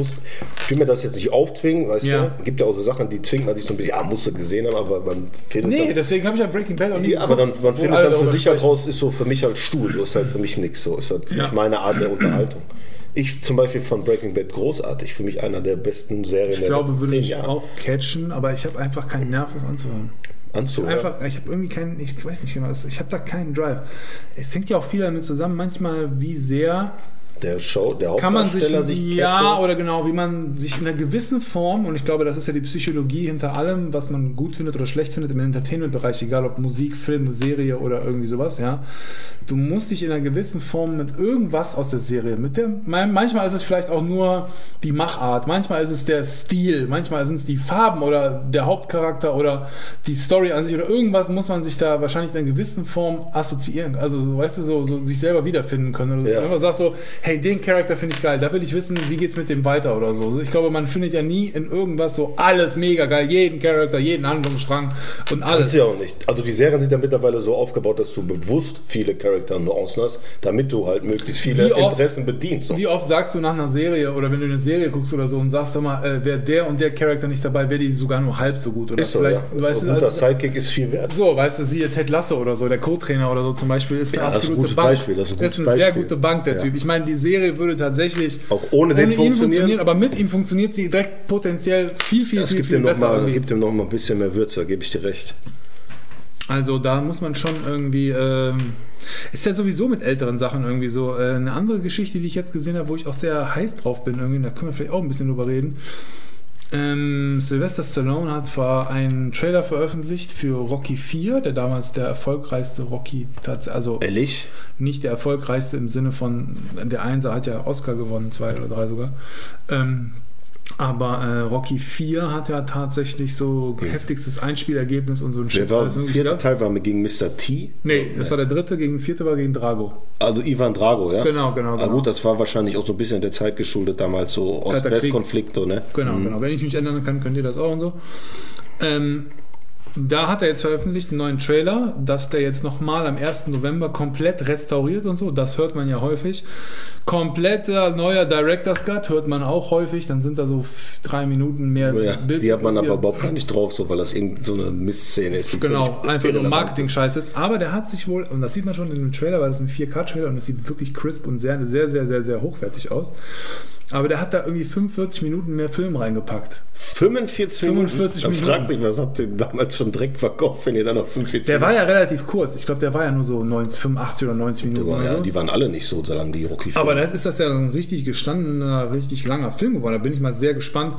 muss, ich will mir das jetzt nicht aufzwingen, weißt Ja. du? Gibt ja auch so Sachen, die zwingt man sich so ein bisschen, ja, musst du gesehen haben, aber man findet Nee, dann, deswegen habe ich ja Breaking Bad auch nie ja, aber dann, man findet dann für sich halt raus, ist so für mich halt Stuhl, so ist halt für mich nichts, so ist halt Ja. nicht meine Art der Unterhaltung. Ich zum Beispiel von Breaking Bad großartig, für mich einer der besten Serien Ich der glaube, letzten würde zehn Jahre. auch catchen, aber ich habe einfach keinen Nerv, das anzuhören. Anzuhören. Einfach, ich habe irgendwie keinen, ich weiß nicht genau, ich habe da keinen Drive. Es hängt ja auch viel damit zusammen, manchmal wie sehr Der Show, der kann man sich, sich, ja, oder genau, wie man sich in einer gewissen Form, und ich glaube, das ist ja die Psychologie hinter allem, was man gut findet oder schlecht findet im Entertainment-Bereich, egal ob Musik, Film, Serie oder irgendwie sowas, ja. Du musst dich in einer gewissen Form mit irgendwas aus der Serie, mit der, man- manchmal ist es vielleicht auch nur die Machart, manchmal ist es der Stil, manchmal sind es die Farben oder der Hauptcharakter oder die Story an sich oder irgendwas muss man sich da wahrscheinlich in einer gewissen Form assoziieren, also so, weißt du, so, so sich selber wiederfinden können. Oder Ja. so. Einfach sagst so, hey, den Charakter finde ich geil, da will ich wissen, wie geht's mit dem weiter oder so. Ich glaube, man findet ja nie in irgendwas so alles mega geil, jeden Charakter, jeden Handlungsstrang und Das alles. ist ja auch nicht. Also die Serien sind ja mittlerweile so aufgebaut, dass du bewusst viele Charakter und Nuancen hast, damit du halt möglichst viele oft- Interessen bedienst. So. Wie oft sagst du nach einer Serie oder wenn du eine Serie guckst oder so und sagst sag mal, äh, wäre der und der Charakter nicht dabei, wäre die sogar nur halb so gut oder Ist so, ja. weißt Ein du, also, Sidekick ist viel wert. so, weißt du, siehe Ted Lasso oder so, der Co-Trainer oder so zum Beispiel, ist Ja, eine das ist ein absolute gutes Bank. Beispiel, das ist ein gutes eine sehr Beispiel. gute Bank, der Ja. Typ. Ich meine, die Serie würde tatsächlich Auch ohne den ihn funktionieren. funktionieren, aber mit ihm funktioniert sie direkt potenziell viel, viel, Es viel, gibt viel ihm, besser. mal, irgendwie. gibt ihm noch mal ein bisschen mehr Würze, gebe ich dir recht. Also da muss man schon irgendwie. Ähm, ist ja sowieso mit älteren Sachen irgendwie so. Äh, eine andere Geschichte, die ich jetzt gesehen habe, wo ich auch sehr heiß drauf bin, irgendwie, da können wir vielleicht auch ein bisschen drüber reden. Ähm, Sylvester Stallone hat zwar einen Trailer veröffentlicht für Rocky 4, der damals der erfolgreichste Rocky, also Ehrlich? nicht der erfolgreichste im Sinne von, der Einser hat ja Oscar gewonnen, zwei oder drei sogar. Ähm, aber äh, Rocky 4 hat ja tatsächlich so heftigstes Einspielergebnis und so ein Der war, vierte. Teil war gegen Mr. T. Nee, das war der dritte, gegen vierte war gegen Drago. Also Ivan Drago, ja? Genau, genau, Aber genau. gut, das war wahrscheinlich auch so ein bisschen der Zeit geschuldet, damals so. Ost-West-Konflikte, ne? Genau, genau. Wenn ich mich erinnern kann, könnt ihr das auch und so. Ähm, da hat er jetzt veröffentlicht einen neuen Trailer, dass der jetzt nochmal am 1. November komplett restauriert und so. Das hört man ja häufig. Kompletter neuer Director's Cut hört man auch häufig. Dann sind da so drei Minuten mehr Ja, Bild- die hat man aber überhaupt gar nicht drauf, so, weil das irgend so eine Mistszene ist. Genau, einfach nur Marketing-Scheiß ist. Aber der hat sich wohl, und das sieht man schon in dem Trailer, weil das ist ein 4K-Trailer und das sieht wirklich crisp und sehr, sehr, sehr, sehr, sehr hochwertig aus. Aber der hat da irgendwie 45 Minuten mehr Film reingepackt. ist. 45 Minuten? 45 Dann Minuten. fragt sich, was habt ihr damals schon direkt verkauft, wenn ihr dann noch 45 Der war ja relativ kurz. Ich glaube, der war ja nur so 90, 85 oder 90 Minuten. Minuten. Oder Ja, so. die waren alle nicht so, so lang, die rocky Aber das ist das ja ein richtig gestandener, richtig langer Film geworden. Da bin ich mal sehr gespannt,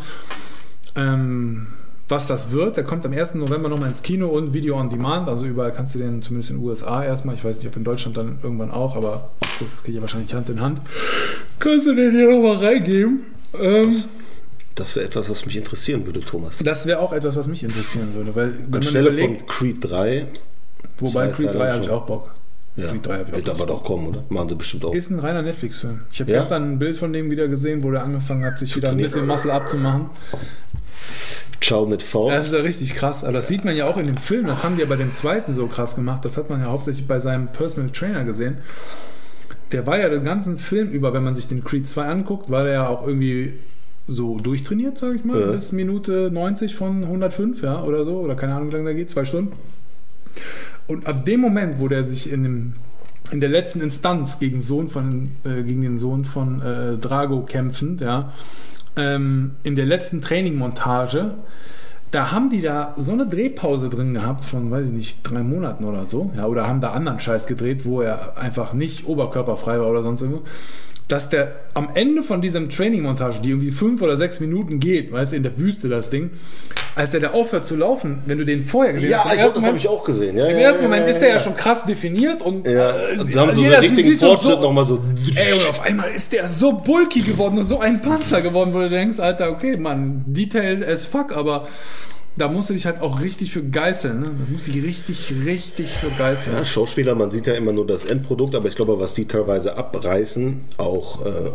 ähm, was das wird. Der kommt am 1. November nochmal ins Kino und Video on Demand. Also überall kannst du den, zumindest in den USA erstmal. Ich weiß nicht, ob in Deutschland dann irgendwann auch, aber gut, das geht ja wahrscheinlich Hand in Hand. Kannst du den hier nochmal reingeben? Ähm, Das wäre etwas, was mich interessieren würde, Thomas. das wäre auch etwas, was mich interessieren würde. Weil, Anstelle überlegt, von Creed 3, wobei zwei Creed Teile 3 habe ich auch Bock. Ja, Creed 3 habe ich auch wird aber doch kommen, oder? Machen sie bestimmt auch. Ist ein reiner Netflix-Film. Ich habe Ja? gestern ein Bild von dem wieder gesehen, wo der angefangen hat, sich wieder ein bisschen Muscle abzumachen. Ciao mit V. Das ist ja richtig krass. Aber das sieht man ja auch in dem Film. Das haben die ja bei dem zweiten so krass gemacht. Das hat man ja hauptsächlich bei seinem Personal Trainer gesehen. Der war ja den ganzen Film über, wenn man sich den Creed 2 anguckt, war der ja auch irgendwie so durchtrainiert, sage ich mal, Ja. bis Minute 90 von 105, ja, oder so, oder keine Ahnung, wie lange der geht, zwei Stunden. Und ab dem Moment, wo der sich in, dem, in der letzten Instanz gegen, Sohn von, äh, gegen den Sohn von äh, Drago kämpfend, ja, ähm, in der letzten Trainingmontage, da haben die da so eine Drehpause drin gehabt von, weiß ich nicht, drei Monaten oder so, ja, oder haben da anderen Scheiß gedreht, wo er einfach nicht oberkörperfrei war oder sonst irgendwo, dass der am Ende von diesem Trainingmontage, die irgendwie fünf oder sechs Minuten geht, weißt du, in der Wüste das Ding, als er da aufhört zu laufen, wenn du den vorher gesehen ja, hast, ersten das habe ich auch gesehen. Ja, im ja, ersten ja, Moment ja, ist der ja ja. schon krass definiert und Ja, da haben so jeder einen richtigen Fortschritt so- nochmal so. Ey, und auf einmal ist der so bulky geworden und so ein Panzer geworden, wo du denkst, Alter, okay, Mann, detailed as fuck, aber da musst du dich halt auch richtig für geißeln. Ne? Da musst du dich richtig, richtig für geißeln. Ja, Schauspieler, man sieht ja immer nur das Endprodukt, aber ich glaube, was die teilweise abreißen, auch äh,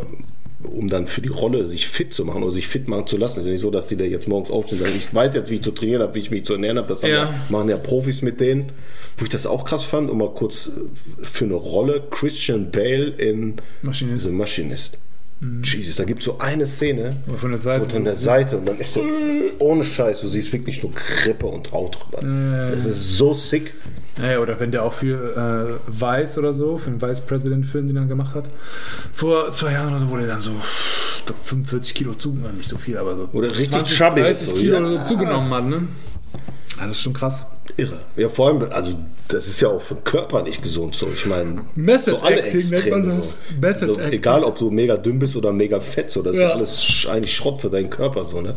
um dann für die Rolle sich fit zu machen oder sich fit machen zu lassen. Es ist ja nicht so, dass die da jetzt morgens aufstehen und sagen, ich weiß jetzt, wie ich zu trainieren habe, wie ich mich zu ernähren habe. Das Ja. ja. machen ja Profis mit denen. Wo ich das auch krass fand, um mal kurz äh, für eine Rolle, Christian Bale in Maschinist. The Machinist. Jesus, da gibt es so eine Szene, Aber von der Seite. und von der Seite und dann ist der ohne Scheiß, du siehst wirklich nur Krippe und Haut drüber. Ja, Das ist so sick. Naja, oder wenn der auch für äh, Vice oder so, für den Vice President Film, den er gemacht hat, vor zwei Jahren oder so, wo der dann so ich glaub, 45 Kilo zugenommen, nicht so viel, aber so Oder richtig 20, chubby 30 ist so, Kilo ja. oder so zugenommen hat, ne? Ja, das ist schon krass. Irre. Ja, vor allem, also das ist ja auch für den Körper nicht gesund so. Ich meine, Method so alle Acting nennt man Extreme das. so. Method so, Acting. Egal, ob du mega dünn bist oder mega fett, so, das ist Ja. ja alles eigentlich Schrott für deinen Körper so, ne?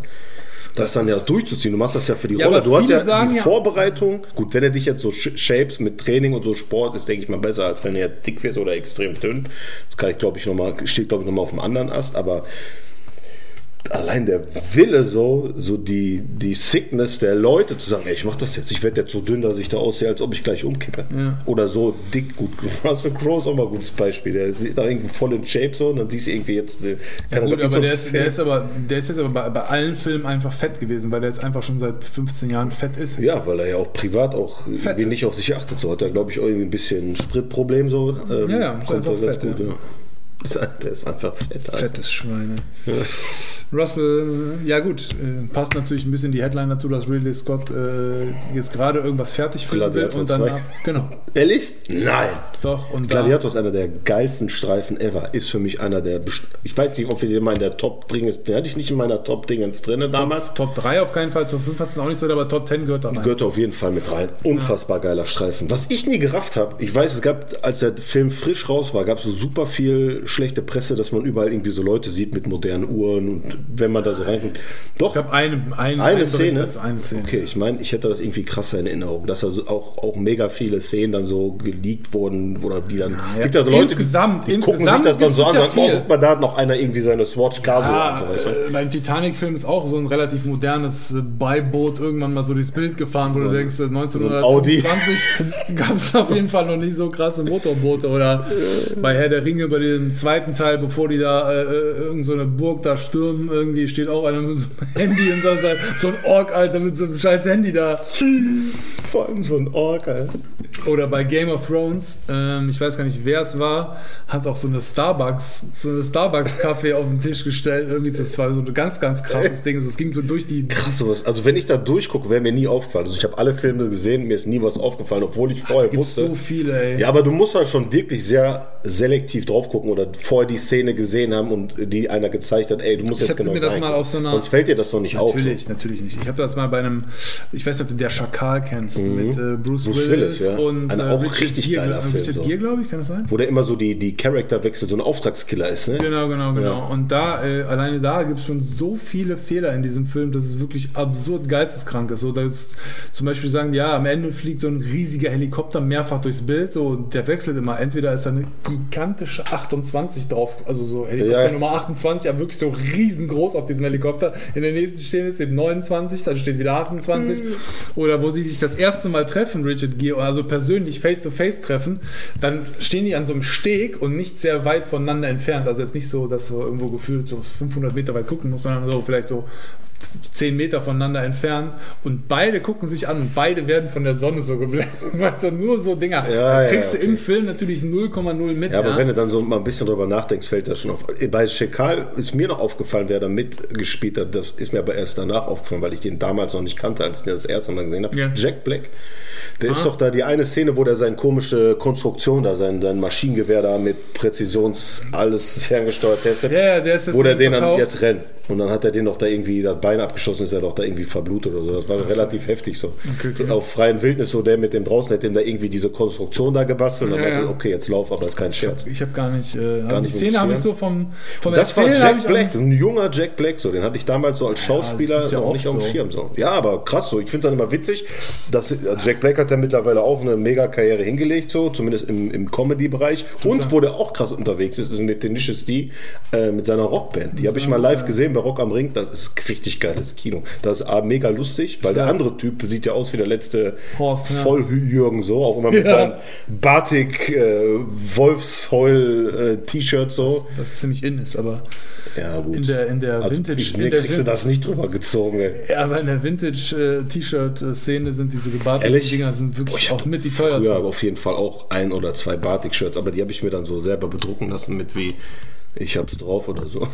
Das dann ja durchzuziehen. Du machst das ja für die Ja, Rolle. Du hast ja sagen die ja- Vorbereitung. Gut, wenn er dich jetzt so sh- shapes mit Training und so Sport, ist, denke ich mal, besser, als wenn er jetzt dick wird oder extrem dünn. Das kann ich, glaube ich, nochmal, steht, glaube ich, nochmal auf dem anderen Ast, aber allein der Wille so, so die, die Sickness der Leute zu sagen, ey, ich mach das jetzt, ich werde jetzt so dünn, dass ich da aussehe, als ob ich gleich umkippe. Ja. Oder so dick, gut, Russell Crowe ist auch mal ein gutes Beispiel, der sieht da irgendwie voll in Shape so und dann siehst du irgendwie jetzt, äh, Ja, gut, er aber der ist, der ist aber, der ist jetzt aber bei, bei allen Filmen einfach fett gewesen, weil der jetzt einfach schon seit 15 Jahren fett ist. Ja, weil er ja auch privat auch Fett. irgendwie nicht auf sich achtet. So hat er, glaube ich, irgendwie ein bisschen Spritproblem so. Ähm, Ja, ja, ist einfach fett, gut, ja. ja. Ist, der ist einfach fett. Alter. Fettes Schweine. Russell, ja gut, äh, passt natürlich ein bisschen die Headline dazu, dass Ridley Scott äh, jetzt gerade irgendwas fertig filmen will und danach, 2. genau, Ehrlich? Nein. doch und Gladiator ist einer der geilsten Streifen ever. Ist für mich einer der. Ich weiß nicht, ob wir den mal in der Top Dingens. Den hatte ich nicht in meiner Top Dingens drin damals. Top 3 auf keinen Fall, Top 5 hat es auch nicht drin, aber Top 10 gehört da rein. Gehört auf jeden Fall mit rein. Unfassbar geiler Streifen. Was ich nie gerafft habe, ich weiß, es gab, als der Film frisch raus war, gab es so super viel schlechte Presse, dass man überall irgendwie so Leute sieht mit modernen Uhren und wenn man da so reinguckt. Doch, Es gab eine, eine, eine Szene. eine Szene. Okay, ich meine, ich hätte das irgendwie krasser in Erinnerung, dass also auch, auch mega viele Szenen dann so geleakt wurden oder die dann. ja. Gibt ja so Leute, Insgesamt- die, die gucken sich insgesamt das dann so an ja und sagen, oh, guck mal, da hat noch einer irgendwie seine Swatch Casio an. So, weißt du? äh, beim Titanic-Film ist auch so ein relativ modernes äh, Beiboot irgendwann mal so durchs Bild gefahren, wo du denkst, äh, Audi. 1925 gab es auf jeden Fall noch nicht so krasse Motorboote. Oder bei Herr der Ringe, bei dem zweiten Teil, bevor die da äh, äh, irgend so eine Burg da stürmen, irgendwie steht auch einer mit so einem Handy und so, so ein Ork, Alter, mit so einem scheiß Handy da. Vor allem so ein Ork, Alter. Oder bei Game of Thrones, ähm, ich weiß gar nicht, wer es war, hat auch so eine Starbucks, so eine Starbucks-Kaffee auf den Tisch gestellt. Irgendwie, das war so ein ganz, ganz krasses Ding. Es ging so durch die. Krass sowas. Also wenn ich da durchgucke, wäre mir nie aufgefallen. Also ich habe alle Filme gesehen, mir ist nie was aufgefallen, obwohl ich vorher Gibt wusste. so viele, ey. Ja, aber du musst halt schon wirklich sehr selektiv drauf gucken oder vorher die Szene gesehen haben und die einer gezeigt hat, ey, du musst Ich jetzt genau mir das mal auf so einer- Sonst fällt dir das doch nicht Natürlich, natürlich nicht. Ich habe das mal bei einem, ich weiß nicht, ob du der Schakal kennst, mit äh, Bruce, Mhm. Bruce Willis, Willis, ja. und Ein äh, auch Richard richtig Gere, geiler äh, Film, Richard so. Gere, glaube ich, kann das sein? auf. Wo der immer so die, die Charakter wechselt, so ein Auftragskiller ist, ne? Genau, genau, genau. Ja. Und da, äh, alleine da gibt es schon so viele Fehler in diesem Film, dass es wirklich absurd geisteskrank ist. So, dass zum Beispiel sagen, ja, am Ende fliegt so ein riesiger Helikopter mehrfach durchs Bild, so, der wechselt immer. Entweder ist da eine gigantische 28 drauf, also so Helikopter Ja. Nummer 28, aber wirklich so riesengroß auf diesem Helikopter. In der nächsten Szene steht 29, dann steht wieder 28. Oder wo sie sich das erste Mal treffen, Richard Gere, also persönlich face-to-face treffen, dann stehen die an so einem Steg und nicht sehr weit voneinander entfernt. Also jetzt nicht so, dass du irgendwo gefühlt so 500 Meter weit gucken musst, sondern so vielleicht so 10 Meter voneinander entfernt und beide gucken sich an und beide werden von der Sonne so geblendet. Weißt du, nur so Dinger. Ja, ja, kriegst du okay. im Film natürlich 0,0 mit. Ja, aber wenn du dann so mal ein bisschen drüber nachdenkst, fällt das schon auf. Bei Shekal ist mir noch aufgefallen, wer da mitgespielt hat. Das ist mir aber erst danach aufgefallen, weil ich den damals noch nicht kannte, als ich den das erste Mal gesehen habe. Ja. Jack Black. Der ist doch da die eine Szene, wo der seine komische Konstruktion da, sein, sein Maschinengewehr da mit Präzisions alles ferngesteuert testet. Ja, ja, der ist das wo der den dann verkauft. jetzt rennt. Und dann hat er den doch da irgendwie das Bein abgeschossen, ist er doch da irgendwie verblutet oder so. Das war relativ heftig so. Okay, okay. Auf freien Wildnis, so der mit dem draußen hat dem da irgendwie diese Konstruktion da gebastelt. Und dann Ja, meinte, ja. okay, jetzt lauf, aber ist kein Scherz. ich habe gar nicht, äh, Gar die nicht Szene habe ich so vom, vom Das war Erzählen habe Jack Black, ein junger Jack Black, so den hatte ich damals so als Schauspieler ist ja noch nicht auf dem so. Schirm. So. Ja, aber krass so. Ich finde es dann immer witzig, dass also Jack Black hat ja mittlerweile auch eine mega Karriere hingelegt, so zumindest im, im Comedy-Bereich. Und wo der auch krass unterwegs ist, ist mit Tenacious D äh, mit seiner Rockband. Die habe ich mal live gesehen bei Rock am Ring. Das ist richtig geiles Kino. Das ist A, mega lustig, weil der andere Typ sieht ja aus wie der letzte Horst, ja. Volljürgen so, auch immer mit Ja. seinem Batik äh, Wolfsheul äh, T-Shirt so. das ziemlich in ist, aber Ja, gut. in der, in der Also, Vintage, in der kriegst du Vin- das nicht drüber gezogen, ey. Ja, aber in der Vintage-T-Shirt-Szene sind diese gebarteten? Dinger sind wirklich ich auch mit die teuersten. aber auf jeden Fall auch ein oder zwei Batik-Shirts, aber die habe ich mir dann so selber bedrucken lassen mit wie Ich hab's drauf oder so.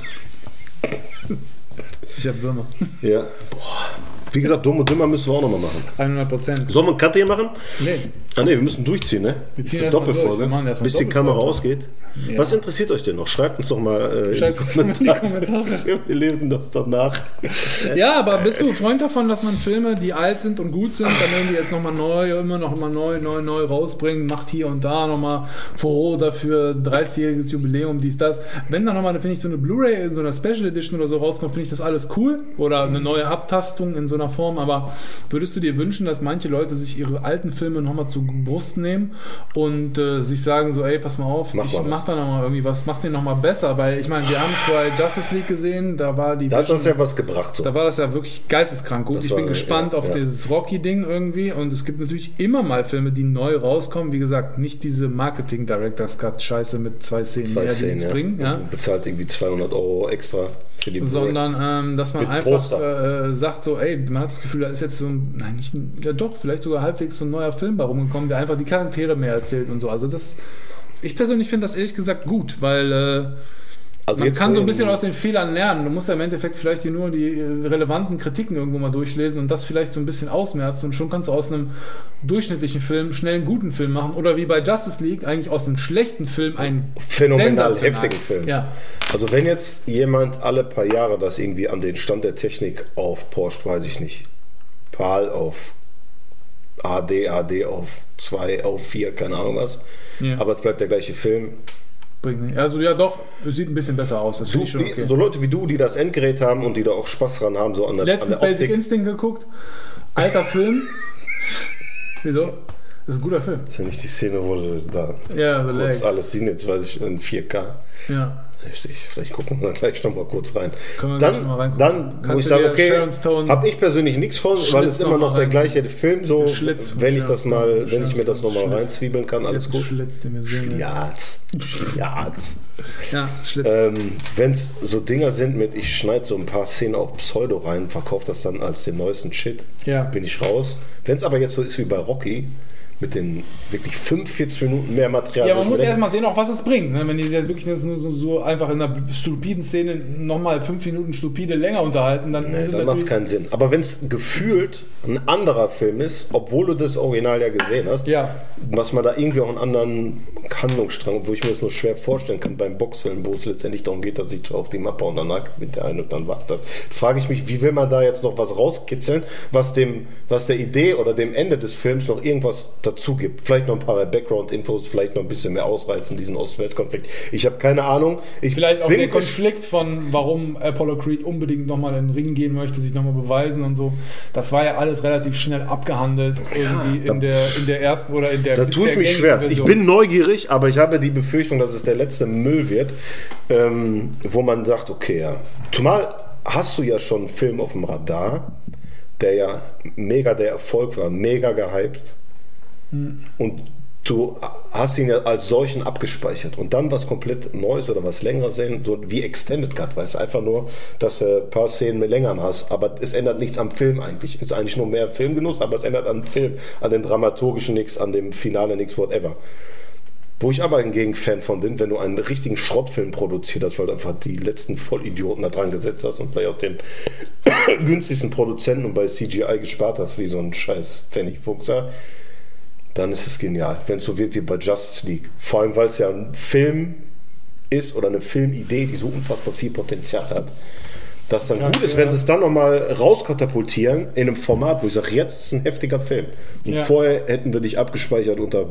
Ich habe Würmer. Ja. Boah. Wie gesagt, dumm und dümmer müssen wir auch nochmal machen. 100 Prozent. Sollen wir einen Cut hier machen? Nee. Ah ne, wir müssen durchziehen, ne? Wir ziehen durch. Doppelfolge. Mal bis die. Kamera ausgeht. Ja. Was interessiert euch denn noch? Schreibt uns doch mal äh, in Schreibt die mal in die Kommentare. Kommentare. Wir lesen das danach. Ja, aber bist du Freund davon, dass man Filme, die alt sind und gut sind, dann irgendwie jetzt nochmal neu, immer noch mal neu, neu, neu rausbringen, macht hier und da nochmal Furore dafür, 30-jähriges Jubiläum, dies, das. Wenn dann nochmal, finde ich, so eine Blu-ray in so einer Special Edition oder so rauskommt, finde ich das alles cool. Oder eine neue Abtastung in so einer Form. Aber würdest du dir wünschen, dass manche Leute sich ihre alten Filme nochmal zur Brust nehmen und äh, sich sagen so, ey, pass mal auf, Mach ich mal mach da nochmal irgendwie was, mach den nochmal besser. Weil ich meine, wir haben es bei Justice League gesehen, da war die Da hat das ja was gebracht. So. da war das ja wirklich geisteskrank gut. Das ich war- bin gespannt ja, auf ja. dieses Rocky-Ding irgendwie. Und es gibt natürlich immer mal Filme, die neu rauskommen. Wie gesagt, nicht diese Marketing-Directors-Cut-Scheiße mit zwei Szenen Zwei mehr, die Szenen, ja. bringen. Ja? Und bezahlt irgendwie 200 Euro extra Sondern, ähm, dass man einfach Poster. äh, sagt, so, ey, man hat das Gefühl, da ist jetzt so ein, nein, nicht ja doch, vielleicht sogar halbwegs so ein neuer Film bei rumgekommen, der einfach die Charaktere mehr erzählt und so. Also das, ich persönlich finde das ehrlich gesagt gut, weil äh, Also Man kann so ein in- bisschen aus den Fehlern lernen. Du musst ja im Endeffekt vielleicht nur die äh, relevanten Kritiken irgendwo mal durchlesen und das vielleicht so ein bisschen ausmerzen und schon kannst du aus einem durchschnittlichen Film schnell einen guten Film machen. Oder wie bei Justice League eigentlich aus einem schlechten Film einen phänomenal heftigen Film. Ja. Also wenn jetzt jemand alle paar Jahre das irgendwie an den Stand der Technik aufporscht, weiß ich nicht. PAL auf AD, AD auf 2, auf 4, keine Ahnung was. Ja. Aber es bleibt der gleiche Film. Bringt nicht. Also ja doch, sieht ein bisschen besser aus. Das finde ich schon okay. So Leute wie du, die das Endgerät haben und die da auch Spaß dran haben, so an der, an Letztens der Basic Instinct geguckt. Alter Film. Wieso? Das ist ein guter Film. Das ist ja nicht die Szene, wo du da Ja, kurz Legs. alles sehen, jetzt weiß ich in 4K. Ja. Heftig. Vielleicht gucken wir da gleich noch mal kurz rein. Können wir Dann, mal reingucken. dann Kannst wo ich sage, okay, habe ich persönlich nichts von, weil Schlitz es immer noch der gleiche Film, so, Schlitz wenn ich das mal, wenn ich mir das nochmal Schlitz. reinzwiebeln kann, alles gut. Schlitz, den wir sehen. Jahz. Jahz. Ja, Schlitz. Ähm, wenn es so Dinger sind mit, ich schneide so ein paar Szenen auf Pseudo rein, verkaufe das dann als den neuesten Shit, Ja. bin ich raus. Wenn es aber jetzt so ist wie bei Rocky, mit den wirklich 45 Minuten mehr Material. Ja, man muss erstmal sehen, auch was es bringt. Ne? Wenn die jetzt wirklich nur so, so einfach in einer stupiden Szene nochmal fünf Minuten stupide länger unterhalten, dann Nee, dann macht es keinen Sinn. Aber wenn es gefühlt ein anderer Film ist, obwohl du das Original ja gesehen hast, Ja. was man da irgendwie auch einen anderen Handlungsstrang, wo ich mir das nur schwer vorstellen kann beim Boxfilm, wo es letztendlich darum geht, dass ich auf die Mappe und danach mit der einen und dann war's das. Frage ich mich, wie will man da jetzt noch was rauskitzeln, was dem, was der Idee oder dem Ende des Films noch irgendwas dazu gibt. Vielleicht noch ein paar Background-Infos, vielleicht noch ein bisschen mehr ausreizen, diesen Ost-West-Konflikt. Ich habe keine Ahnung. Ich Vielleicht auch der ges- Konflikt von, warum Apollo Creed unbedingt nochmal in den Ring gehen möchte, sich nochmal beweisen und so. Das war ja alles relativ schnell abgehandelt irgendwie da- in, der, in der ersten oder in der Da tue ich mich schwer. Ich bin neugierig, aber ich habe die Befürchtung, dass es der letzte Müll wird, ähm, wo man sagt, okay, ja. Zumal hast du ja schon einen Film auf dem Radar, der ja mega der Erfolg war, mega gehypt. Und du hast ihn ja als solchen abgespeichert. Und dann was komplett Neues oder was längeres sehen, so wie Extended Cut, weißt du, einfach nur, dass du ein paar Szenen mehr länger hast. Aber es ändert nichts am Film eigentlich. Es ist eigentlich nur mehr Filmgenuss, aber es ändert am Film, an dem Dramaturgischen nichts, an dem Finale nichts, whatever. Wo ich aber hingegen Fan von bin, wenn du einen richtigen Schrottfilm produziert hast, weil du einfach die letzten Vollidioten da dran gesetzt hast und vielleicht auch den günstigsten Produzenten und bei CGI gespart hast, wie so ein scheiß Pfennigfuchser, dann ist es genial, wenn es so wird wie bei Justice League. Vor allem, weil es ja ein Film ist oder eine Filmidee, die so unfassbar viel Potenzial hat. Dass dann Ja, gut ist, ja. wenn sie es dann nochmal rauskatapultieren in einem Format, wo ich sage, jetzt ist ein heftiger Film. Und Ja. vorher hätten wir dich abgespeichert unter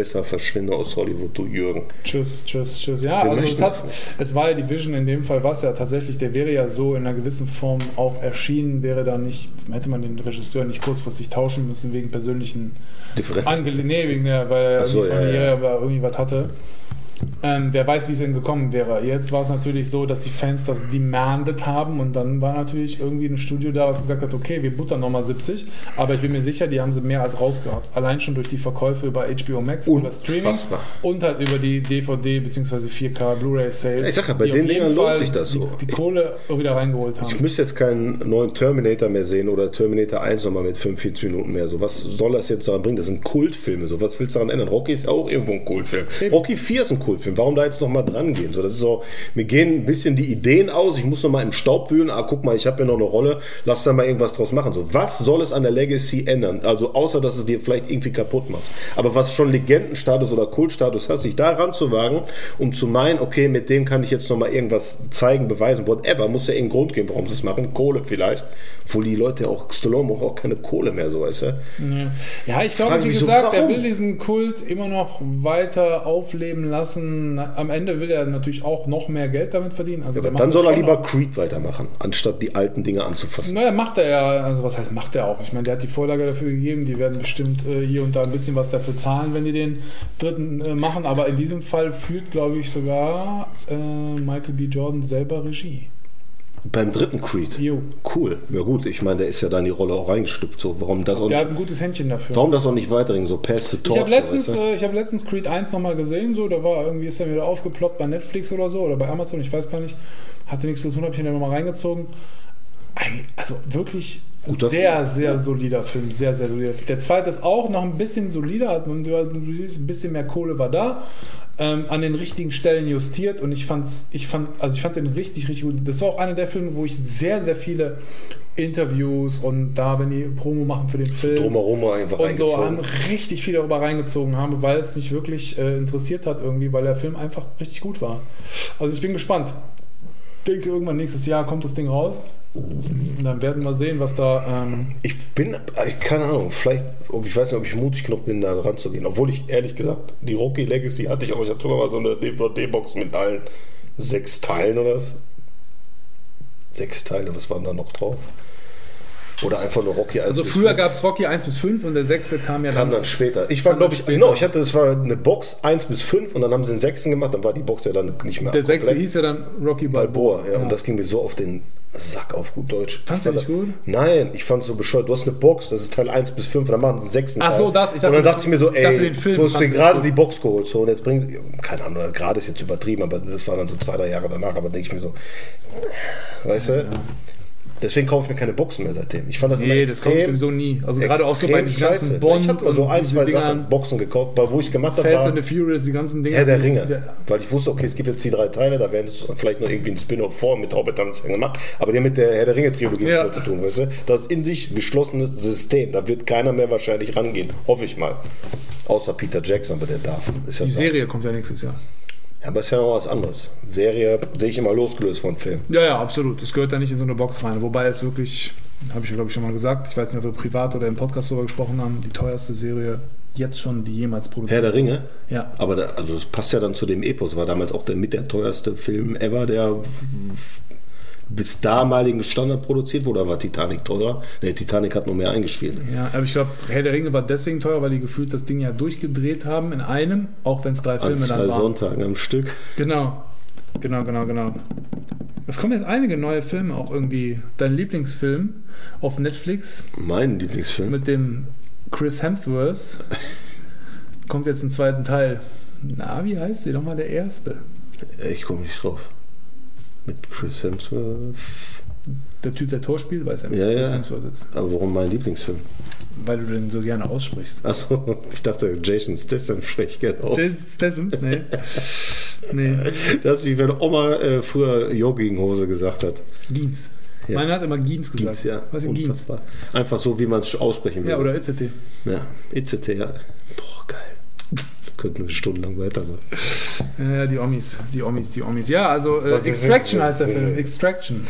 besser verschwinde aus Hollywood, du Jürgen. Tschüss, tschüss, tschüss. Ja, Wir also es, hat, es war ja die Vision in dem Fall, was ja tatsächlich, der wäre ja so in einer gewissen Form auch erschienen, wäre da nicht, hätte man den Regisseur nicht kurzfristig tauschen müssen wegen persönlichen Differenz. Angele nee, wegen der, weil er so, irgendwie ja, ja. irgendwie was hatte. Ähm, wer weiß, wie es denn gekommen wäre. Jetzt war es natürlich so, dass die Fans das demanded haben und dann war natürlich irgendwie ein Studio da, was gesagt hat, okay, wir buttern nochmal 70, aber ich bin mir sicher, die haben sie mehr als rausgehabt. Allein schon durch die Verkäufe über HBO Max, über Streaming Unfassbar. und halt über die DVD bzw. 4K Blu-ray Sales. Ich sag ja, bei die den Dingern lohnt sich das die, so. Die Kohle wieder reingeholt haben. Ich müsste jetzt keinen neuen Terminator mehr sehen oder Terminator 1 nochmal mit 45 Minuten mehr. So, was soll das jetzt daran bringen? Das sind Kultfilme. So, was willst du daran ändern? Rocky ist ja auch irgendwo ein Kultfilm. Rocky 4 ist ein Endkultfilm. Warum da jetzt nochmal dran gehen? So, das ist so, mir gehen ein bisschen die Ideen aus. Ich muss nochmal im Staub wühlen. Ah, guck mal, ich habe ja noch eine Rolle. Lass da mal irgendwas draus machen. So, was soll es an der Legacy ändern? Also, außer, dass es dir vielleicht irgendwie kaputt macht. Aber was schon Legendenstatus oder Kultstatus hat, sich da ranzuwagen, um zu meinen, okay, mit dem kann ich jetzt nochmal irgendwas zeigen, beweisen, whatever, muss ja irgendeinen Grund geben, warum sie es machen. Kohle vielleicht. Obwohl die Leute auch, Stallone braucht auch keine Kohle mehr, so weißt du. Ja, ich glaube, wie mich so, gesagt, er will diesen Kult immer noch weiter aufleben lassen. Na, Am Ende will er natürlich auch noch mehr Geld damit verdienen. Also macht dann soll er lieber auch. Creed weitermachen, anstatt die alten Dinge anzufassen. Naja, macht er ja, also was heißt macht er auch? Ich meine, der hat die Vorlage dafür gegeben, die werden bestimmt äh, hier und da ein bisschen was dafür zahlen, wenn die den dritten äh, machen, aber in diesem Fall führt, glaube ich, sogar äh, Michael B. Jordan selber Regie. Beim dritten Creed. Jo. Cool. Ja gut, ich meine, der ist ja da in die Rolle auch reingestüpft. So, warum das auch Der nicht, hat ein gutes Händchen dafür. warum das auch nicht weiterging? So Pass the Ich Torch. habe letztens, so, weißt du? äh, ich hab letztens Creed 1 nochmal gesehen, so, da war irgendwie, ist er wieder aufgeploppt bei Netflix oder so, oder bei Amazon, ich weiß gar nicht. Hatte nichts zu tun, habe ich ihn dann nochmal reingezogen. Eigentlich- Also wirklich Guter sehr, Film. sehr solider Film, sehr, sehr solider. Der zweite ist auch noch ein bisschen solider, du, siehst, ein bisschen mehr Kohle war da, ähm, an den richtigen Stellen justiert und ich fand's, ich fand, also ich fand den richtig, richtig gut. Das war auch einer der Filme, wo ich sehr, sehr viele Interviews und da, wenn die Promo machen für den Film Drumherum einfach und so haben richtig viel darüber reingezogen haben, weil es mich wirklich äh, interessiert hat irgendwie, weil der Film einfach richtig gut war. Also ich bin gespannt. Denke irgendwann nächstes Jahr kommt das Ding raus. Und dann werden wir sehen, was da. Ähm, Ich bin, keine Ahnung, vielleicht, ich weiß nicht, ob ich mutig genug bin, da ranzugehen. Obwohl ich ehrlich gesagt, die Rocky Legacy hatte ich, aber ich hatte sogar mal so eine DVD-Box mit allen sechs Teilen oder was? Sechs Teile, was waren da noch drauf? Oder einfach nur Rocky 1 also früher 5. gab es Rocky 1 bis 5 und der sechste kam ja Kam dann. dann später. Ich war, glaube ich, genau, ich hatte, das war eine Box 1 bis 5 und dann haben sie den sechsten gemacht, dann war die Box ja dann nicht mehr der sechste komplett. hieß ja dann Rocky Balboa. Balboa, ja, und das ging mir so auf den Sack auf gut Deutsch. Fandst du nicht gut? Nein, ich fand es so bescheuert. Du hast eine Box, das ist Teil 1 bis 5, und dann machen sie den sechsten Ach so, das, ich dachte, und dann dachte ich mir so, ey, du hast dir gerade die Box geholt, so, und jetzt bringen sie, keine Ahnung, gerade ist jetzt übertrieben, aber das war dann so zwei, drei Jahre danach, aber denke ich mir so, weißt du, deswegen kaufe ich mir keine Boxen mehr seitdem. Ich fand das Nee, das kommt extrem, sowieso nie. Also gerade auch so bei diesen extrem ganzen scheiße. Bond ich habe mal so ein, zwei Dingern, Sachen, Boxen gekauft, wo ich gemacht habe, Fast and the Furious, die ganzen Dinge. Herr der Ringe. Weil ich wusste, okay, es gibt jetzt die drei Teile, da werden es vielleicht noch irgendwie ein Spin-off vor mit Hobbit ja gemacht. Aber die haben mit der Herr der Ringe-Trilogie Ja. nichts mehr zu tun, weißt du? Das ist in sich geschlossenes System. Da wird keiner mehr wahrscheinlich rangehen. Hoffe ich mal. Außer Peter Jackson, aber der darf. Ja Die. Serie kommt ja nächstes Jahr. Ja, aber ist ja noch was anderes. Serie sehe ich immer losgelöst von Film. Ja, ja, absolut. Das gehört da nicht in so eine Box rein. Wobei es wirklich, habe ich ja glaube ich schon mal gesagt, ich weiß nicht, ob wir privat oder im Podcast darüber gesprochen haben, die teuerste Serie jetzt schon, die jemals Herr produziert der Ringe. Ja. Aber da, also das passt ja dann zu dem Epos. War damals auch der mit der teuerste Film ever, der bis damaligen Standard produziert wurde. War Titanic teurer? Ne, Titanic hat noch mehr eingespielt. Ja, aber ich glaube, Herr der Ringe war deswegen teuer, weil die gefühlt das Ding ja durchgedreht haben in einem, auch wenn es drei An Filme zwei dann waren. Sonntagen am Stück. Genau. Genau, genau, genau. Es kommen jetzt einige neue Filme, auch irgendwie. Dein Lieblingsfilm auf Netflix Mein Lieblingsfilm. mit dem Chris Hemsworth kommt jetzt ein zweiten Teil. Na, wie heißt der nochmal der erste? Ich komme nicht drauf. Mit Chris Hemsworth. Der Typ, der Tor spielt, weiß ja nicht, Ja, Chris ja. Hemsworth ist. Aber warum mein Lieblingsfilm? Weil du den so gerne aussprichst. Achso, ich dachte Jason Statham spricht gerne auf. Jason Statham? Nee. Nee. Das ist wie wenn Oma äh, früher Jogginghose gesagt hat. Giens. Ja. Meiner hat immer Giens gesagt. Giens, ja. Was ist Giens? Einfach so, wie man es aussprechen will. Ja, oder ICT. Ja, ICT, ja. Boah, geil. Könnten wir stundenlang weitermachen. Ja, die Omis, die Omis, die Omis. Ja, also äh, Extraction heißt der Film. Extraction.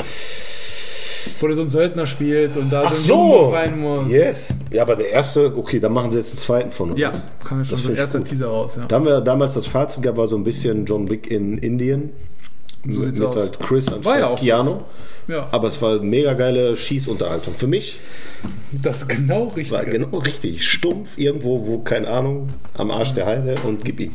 Wo der so ein Söldner spielt und da Ach so rein muss. Yes. Ja, aber der erste, okay, dann machen sie jetzt einen zweiten von uns. Ja, kam ja schon Das so ein erster gut. Teaser raus. Ja. Da haben wir damals das Fazit gehabt, war so ein bisschen John Wick in Indien. So mit mit aus. halt Chris War anstatt ja auch. Keanu. ja, Aber es war mega geile Schießunterhaltung. Für mich das ist genau richtig. war genau richtig. Stumpf, irgendwo, wo, keine Ahnung, am Arsch der Heide und gib ihm.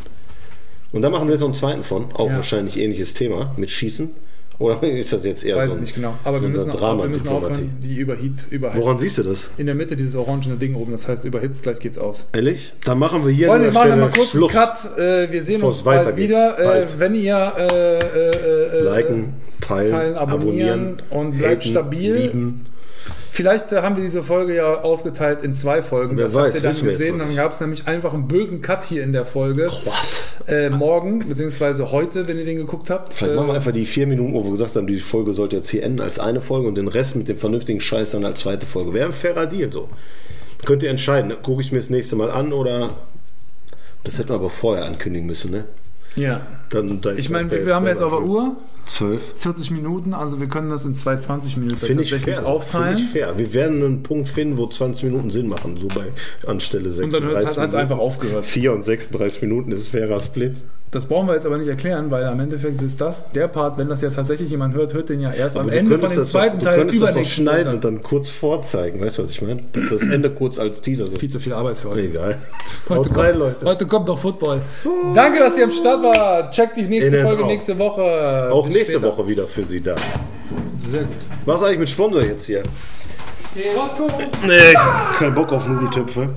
Und da machen sie jetzt noch einen zweiten von. Auch Ja. wahrscheinlich ähnliches Thema mit Schießen. Oder ist das jetzt eher Weiß so ein, nicht genau. Aber so wir müssen, auch, wir müssen aufhören, die Überhit, Überhit. Woran siehst du das? In der Mitte dieses orangene Ding oben, das heißt überhitzt, gleich geht's aus. Ehrlich? Dann machen wir hier wir an der mal kurz einen Cut. Äh, wir sehen uns bald wieder. Äh, wenn ihr äh, äh, äh, Liken, teilen, teilen, abonnieren abonnieren und bleibt haten, stabil. Lieben. Vielleicht haben wir diese Folge ja aufgeteilt in zwei Folgen. Wer das weiß, habt ihr dann gesehen. Dann gab es nämlich einfach einen bösen Cut hier in der Folge. Äh, morgen, beziehungsweise heute, wenn ihr den geguckt habt. Vielleicht Äh, machen wir einfach die vier Minuten, wo wir gesagt haben, die Folge sollte jetzt hier enden als eine Folge und den Rest mit dem vernünftigen Scheiß dann als zweite Folge. Wäre ein fairer Deal so. Könnt ihr entscheiden. Gucke ich mir das nächste Mal an oder. Das hätten wir aber vorher ankündigen müssen, ne? Ja. Dann, dann Ich meine, wie viel haben wir jetzt auf der Uhr? Zwölf. 40 Minuten, also wir können das in zwei 20 Minuten Finde ich tatsächlich fair. aufteilen. Finde ich fair. Wir werden einen Punkt finden, wo 20 Minuten Sinn machen, so bei Anstelle 36 Und dann hat es Minuten. einfach aufgehört. 4 und 36 Minuten ist fairer Split. Das brauchen wir jetzt aber nicht erklären, weil am Endeffekt ist das der Part, wenn das ja tatsächlich jemand hört, hört den ja erst am Aber du Ende von dem das zweiten doch, Teil du könntest das übernächsten schneiden und dann kurz vorzeigen. Weißt du, was ich meine? Dass das Ende kurz als Teaser ist. Viel zu viel Arbeit für heute. Egal. Heute Haut rein, kommt, Leute. heute kommt noch Football. Danke, dass ihr am Start war. Checkt die nächste Folge out. nächste Woche. Auch Bis nächste später. Woche wieder für Sie da. Sehr gut. Was eigentlich mit Sponsor jetzt hier? Hey, Roscoe. Nee, kein Bock auf Nudeltöpfe.